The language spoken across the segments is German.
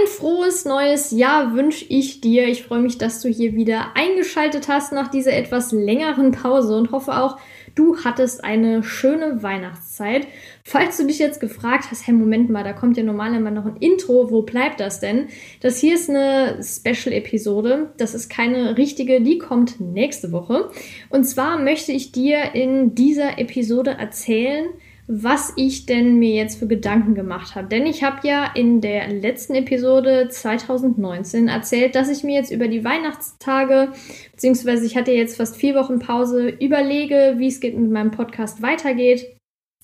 Ein frohes neues Jahr wünsche ich dir. Ich freue mich, dass du hier wieder eingeschaltet hast nach dieser etwas längeren Pause und hoffe auch, du hattest eine schöne Weihnachtszeit. Falls du dich jetzt gefragt hast, hey, Moment mal, da kommt ja normalerweise noch ein Intro, wo bleibt das denn? Das hier ist eine Special-Episode. Das ist keine richtige, die kommt nächste Woche. Und zwar möchte ich dir in dieser Episode erzählen, was ich denn mir jetzt für Gedanken gemacht habe. Denn ich habe ja in der letzten Episode 2019 erzählt, dass ich mir jetzt über die Weihnachtstage, beziehungsweise ich hatte jetzt fast vier Wochen Pause, überlege, wie es geht mit meinem Podcast weitergeht,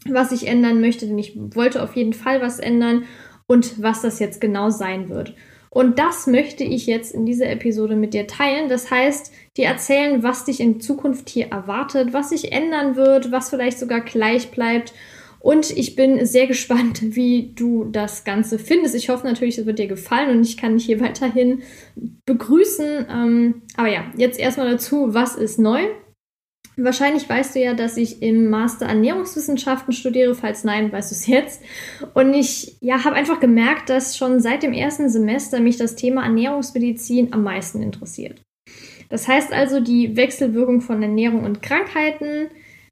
was ich ändern möchte, denn ich wollte auf jeden Fall was ändern und was das jetzt genau sein wird. Und das möchte ich jetzt in dieser Episode mit dir teilen. Das heißt, dir erzählen, was dich in Zukunft hier erwartet, was sich ändern wird, was vielleicht sogar gleich bleibt und ich bin sehr gespannt, wie du das Ganze findest. Ich hoffe natürlich, es wird dir gefallen und ich kann dich hier weiterhin begrüßen. Ähm, aber ja, jetzt erstmal dazu, was ist neu? Wahrscheinlich weißt du ja, dass ich im Master Ernährungswissenschaften studiere. Falls nein, weißt du es jetzt. Und ich ja, habe einfach gemerkt, dass schon seit dem ersten Semester mich das Thema Ernährungsmedizin am meisten interessiert. Das heißt also die Wechselwirkung von Ernährung und Krankheiten,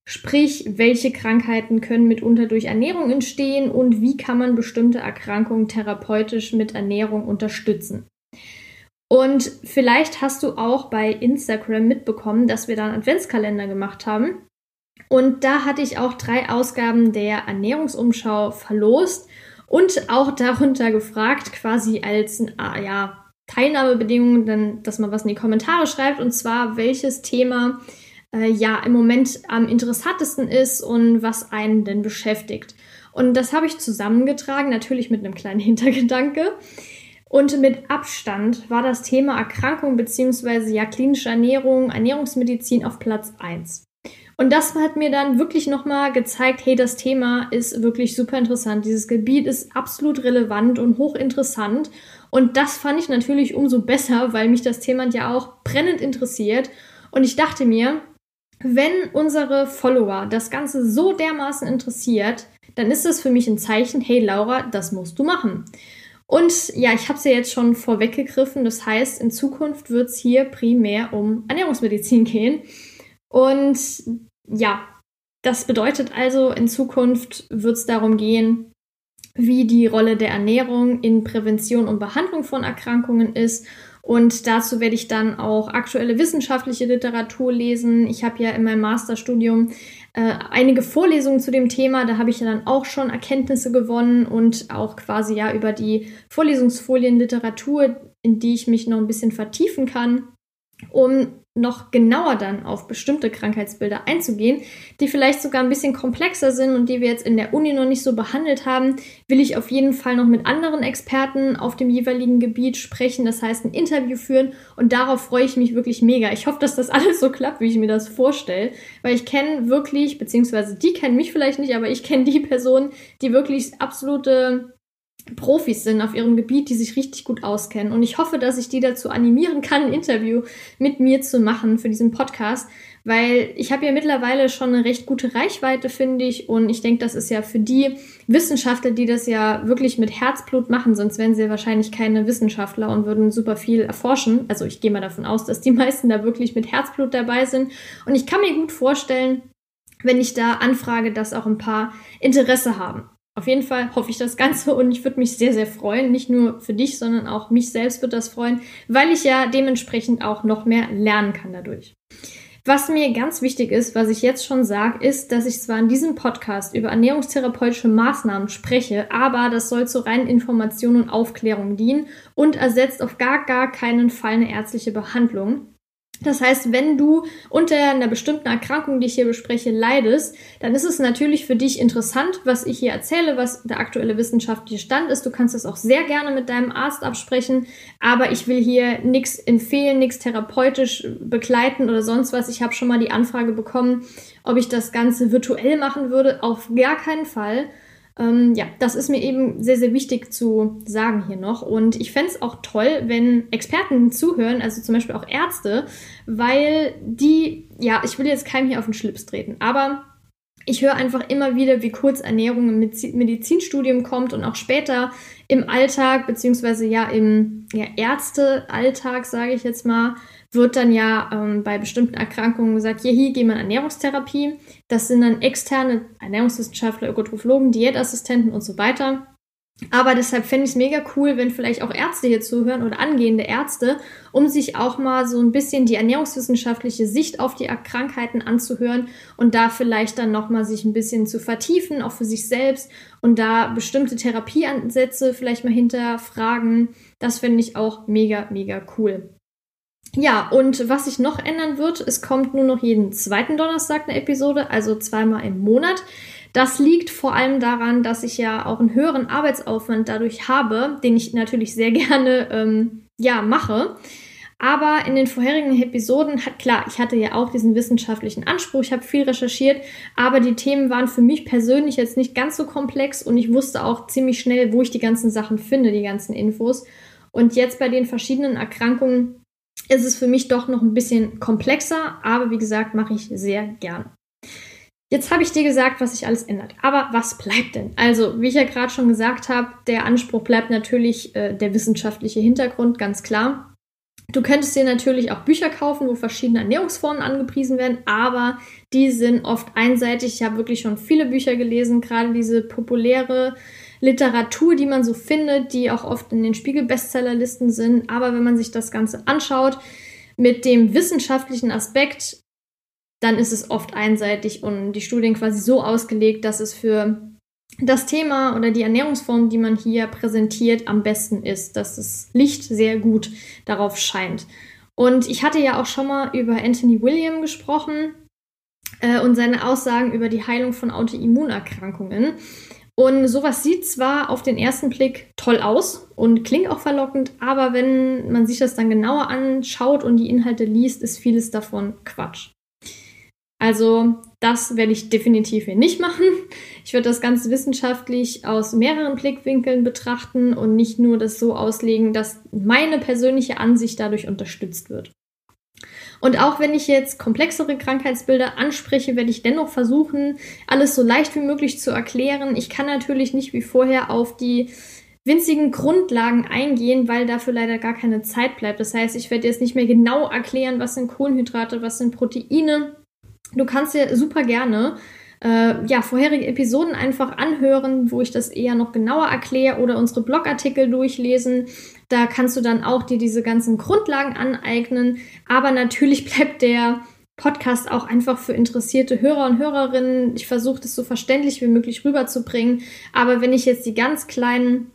Sprich, welche Krankheiten können mitunter durch Ernährung entstehen und wie kann man bestimmte Erkrankungen therapeutisch mit Ernährung unterstützen. Und vielleicht hast du auch bei Instagram mitbekommen, dass wir da einen Adventskalender gemacht haben. Und da hatte ich auch drei Ausgaben der Ernährungsumschau verlost und auch darunter gefragt, quasi als ah, ja, Teilnahmebedingung, dann, dass man was in die Kommentare schreibt, und zwar welches Thema äh, ja im Moment am interessantesten ist und was einen denn beschäftigt. Und das habe ich zusammengetragen, natürlich mit einem kleinen Hintergedanke. Und mit Abstand war das Thema Erkrankung bzw. ja klinische Ernährung, Ernährungsmedizin auf Platz 1. Und das hat mir dann wirklich nochmal gezeigt, hey, das Thema ist wirklich super interessant. Dieses Gebiet ist absolut relevant und hochinteressant. Und das fand ich natürlich umso besser, weil mich das Thema ja auch brennend interessiert. Und ich dachte mir, wenn unsere Follower das Ganze so dermaßen interessiert, dann ist das für mich ein Zeichen, hey Laura, das musst du machen. Und ja, ich habe es ja jetzt schon vorweggegriffen. Das heißt, in Zukunft wird es hier primär um Ernährungsmedizin gehen. Und ja, das bedeutet also, in Zukunft wird es darum gehen, wie die Rolle der Ernährung in Prävention und Behandlung von Erkrankungen ist und dazu werde ich dann auch aktuelle wissenschaftliche Literatur lesen. Ich habe ja in meinem Masterstudium äh, einige Vorlesungen zu dem Thema. Da habe ich ja dann auch schon Erkenntnisse gewonnen und auch quasi ja über die Vorlesungsfolien Literatur, in die ich mich noch ein bisschen vertiefen kann, um noch genauer dann auf bestimmte Krankheitsbilder einzugehen, die vielleicht sogar ein bisschen komplexer sind und die wir jetzt in der Uni noch nicht so behandelt haben, will ich auf jeden Fall noch mit anderen Experten auf dem jeweiligen Gebiet sprechen, das heißt ein Interview führen und darauf freue ich mich wirklich mega. Ich hoffe, dass das alles so klappt, wie ich mir das vorstelle, weil ich kenne wirklich, beziehungsweise die kennen mich vielleicht nicht, aber ich kenne die Personen, die wirklich absolute Profis sind auf ihrem Gebiet, die sich richtig gut auskennen. Und ich hoffe, dass ich die dazu animieren kann, ein Interview mit mir zu machen für diesen Podcast, weil ich habe ja mittlerweile schon eine recht gute Reichweite, finde ich. Und ich denke, das ist ja für die Wissenschaftler, die das ja wirklich mit Herzblut machen, sonst wären sie ja wahrscheinlich keine Wissenschaftler und würden super viel erforschen. Also ich gehe mal davon aus, dass die meisten da wirklich mit Herzblut dabei sind. Und ich kann mir gut vorstellen, wenn ich da anfrage, dass auch ein paar Interesse haben. Auf jeden Fall hoffe ich das Ganze und ich würde mich sehr, sehr freuen. Nicht nur für dich, sondern auch mich selbst wird das freuen, weil ich ja dementsprechend auch noch mehr lernen kann dadurch. Was mir ganz wichtig ist, was ich jetzt schon sage, ist, dass ich zwar in diesem Podcast über ernährungstherapeutische Maßnahmen spreche, aber das soll zur reinen Information und Aufklärung dienen und ersetzt auf gar, gar keinen Fall eine ärztliche Behandlung. Das heißt, wenn du unter einer bestimmten Erkrankung, die ich hier bespreche, leidest, dann ist es natürlich für dich interessant, was ich hier erzähle, was der aktuelle wissenschaftliche Stand ist. Du kannst es auch sehr gerne mit deinem Arzt absprechen, aber ich will hier nichts empfehlen, nichts therapeutisch begleiten oder sonst was. Ich habe schon mal die Anfrage bekommen, ob ich das Ganze virtuell machen würde. Auf gar keinen Fall. Ähm, ja, das ist mir eben sehr, sehr wichtig zu sagen hier noch. Und ich fände es auch toll, wenn Experten zuhören, also zum Beispiel auch Ärzte, weil die, ja, ich will jetzt keinem hier auf den Schlips treten, aber ich höre einfach immer wieder, wie kurz Ernährung im Medizinstudium kommt und auch später im Alltag, beziehungsweise ja im ja, Ärztealltag, sage ich jetzt mal, wird dann ja ähm, bei bestimmten Erkrankungen gesagt, hier, hier gehen wir Ernährungstherapie. Das sind dann externe Ernährungswissenschaftler, Ökotrophologen, Diätassistenten und so weiter. Aber deshalb fände ich es mega cool, wenn vielleicht auch Ärzte hier zuhören oder angehende Ärzte, um sich auch mal so ein bisschen die ernährungswissenschaftliche Sicht auf die Krankheiten anzuhören und da vielleicht dann nochmal sich ein bisschen zu vertiefen, auch für sich selbst und da bestimmte Therapieansätze vielleicht mal hinterfragen. Das finde ich auch mega, mega cool. Ja, und was sich noch ändern wird, es kommt nur noch jeden zweiten Donnerstag eine Episode, also zweimal im Monat. Das liegt vor allem daran, dass ich ja auch einen höheren Arbeitsaufwand dadurch habe, den ich natürlich sehr gerne ähm, ja mache. Aber in den vorherigen Episoden hat klar, ich hatte ja auch diesen wissenschaftlichen Anspruch, ich habe viel recherchiert, aber die Themen waren für mich persönlich jetzt nicht ganz so komplex und ich wusste auch ziemlich schnell, wo ich die ganzen Sachen finde, die ganzen Infos. Und jetzt bei den verschiedenen Erkrankungen ist es für mich doch noch ein bisschen komplexer, aber wie gesagt, mache ich sehr gerne. Jetzt habe ich dir gesagt, was sich alles ändert. Aber was bleibt denn? Also, wie ich ja gerade schon gesagt habe, der Anspruch bleibt natürlich äh, der wissenschaftliche Hintergrund, ganz klar. Du könntest dir natürlich auch Bücher kaufen, wo verschiedene Ernährungsformen angepriesen werden, aber die sind oft einseitig. Ich habe wirklich schon viele Bücher gelesen, gerade diese populäre Literatur, die man so findet, die auch oft in den Spiegel-Bestsellerlisten sind. Aber wenn man sich das Ganze anschaut, mit dem wissenschaftlichen Aspekt dann ist es oft einseitig und die Studien quasi so ausgelegt, dass es für das Thema oder die Ernährungsform, die man hier präsentiert, am besten ist, dass das Licht sehr gut darauf scheint. Und ich hatte ja auch schon mal über Anthony William gesprochen äh, und seine Aussagen über die Heilung von Autoimmunerkrankungen. Und sowas sieht zwar auf den ersten Blick toll aus und klingt auch verlockend, aber wenn man sich das dann genauer anschaut und die Inhalte liest, ist vieles davon Quatsch. Also das werde ich definitiv hier nicht machen. Ich werde das Ganze wissenschaftlich aus mehreren Blickwinkeln betrachten und nicht nur das so auslegen, dass meine persönliche Ansicht dadurch unterstützt wird. Und auch wenn ich jetzt komplexere Krankheitsbilder anspreche, werde ich dennoch versuchen, alles so leicht wie möglich zu erklären. Ich kann natürlich nicht wie vorher auf die winzigen Grundlagen eingehen, weil dafür leider gar keine Zeit bleibt. Das heißt, ich werde jetzt nicht mehr genau erklären, was sind Kohlenhydrate, was sind Proteine, Du kannst dir super gerne äh, ja, vorherige Episoden einfach anhören, wo ich das eher noch genauer erkläre oder unsere Blogartikel durchlesen. Da kannst du dann auch dir diese ganzen Grundlagen aneignen. Aber natürlich bleibt der Podcast auch einfach für interessierte Hörer und Hörerinnen. Ich versuche das so verständlich wie möglich rüberzubringen. Aber wenn ich jetzt die ganz kleinen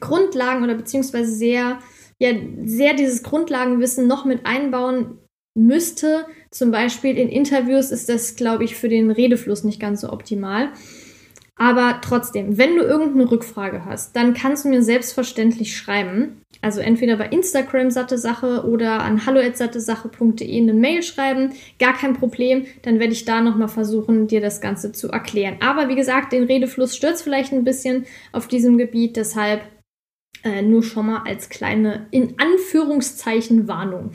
Grundlagen oder beziehungsweise sehr, ja, sehr dieses Grundlagenwissen noch mit einbauen müsste. Zum Beispiel in Interviews ist das, glaube ich, für den Redefluss nicht ganz so optimal. Aber trotzdem, wenn du irgendeine Rückfrage hast, dann kannst du mir selbstverständlich schreiben. Also entweder bei Instagram satte Sache oder an hallo@sattesache.de eine Mail schreiben. Gar kein Problem. Dann werde ich da nochmal versuchen, dir das Ganze zu erklären. Aber wie gesagt, den Redefluss stört vielleicht ein bisschen auf diesem Gebiet. Deshalb äh, nur schon mal als kleine, in Anführungszeichen, Warnung.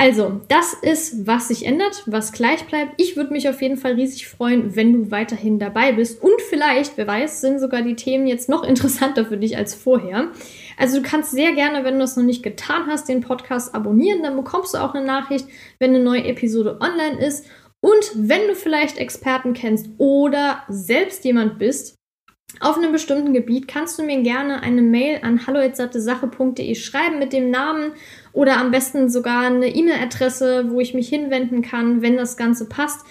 Also, das ist, was sich ändert, was gleich bleibt. Ich würde mich auf jeden Fall riesig freuen, wenn du weiterhin dabei bist. Und vielleicht, wer weiß, sind sogar die Themen jetzt noch interessanter für dich als vorher. Also du kannst sehr gerne, wenn du es noch nicht getan hast, den Podcast abonnieren. Dann bekommst du auch eine Nachricht, wenn eine neue Episode online ist. Und wenn du vielleicht Experten kennst oder selbst jemand bist, auf einem bestimmten Gebiet kannst du mir gerne eine Mail an hallo.sattesache.de schreiben mit dem Namen oder am besten sogar eine E-Mail-Adresse, wo ich mich hinwenden kann, wenn das Ganze passt.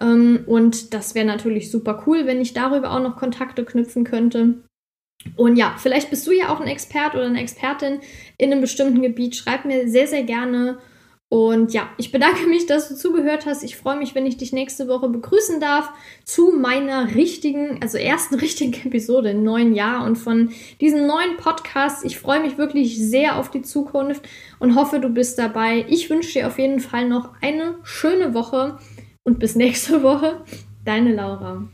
Ähm, und das wäre natürlich super cool, wenn ich darüber auch noch Kontakte knüpfen könnte. Und ja, vielleicht bist du ja auch ein Expert oder eine Expertin in einem bestimmten Gebiet. Schreib mir sehr, sehr gerne und ja, ich bedanke mich, dass du zugehört hast. Ich freue mich, wenn ich dich nächste Woche begrüßen darf zu meiner richtigen, also ersten richtigen Episode im neuen Jahr und von diesem neuen Podcast. Ich freue mich wirklich sehr auf die Zukunft und hoffe, du bist dabei. Ich wünsche dir auf jeden Fall noch eine schöne Woche und bis nächste Woche. Deine Laura.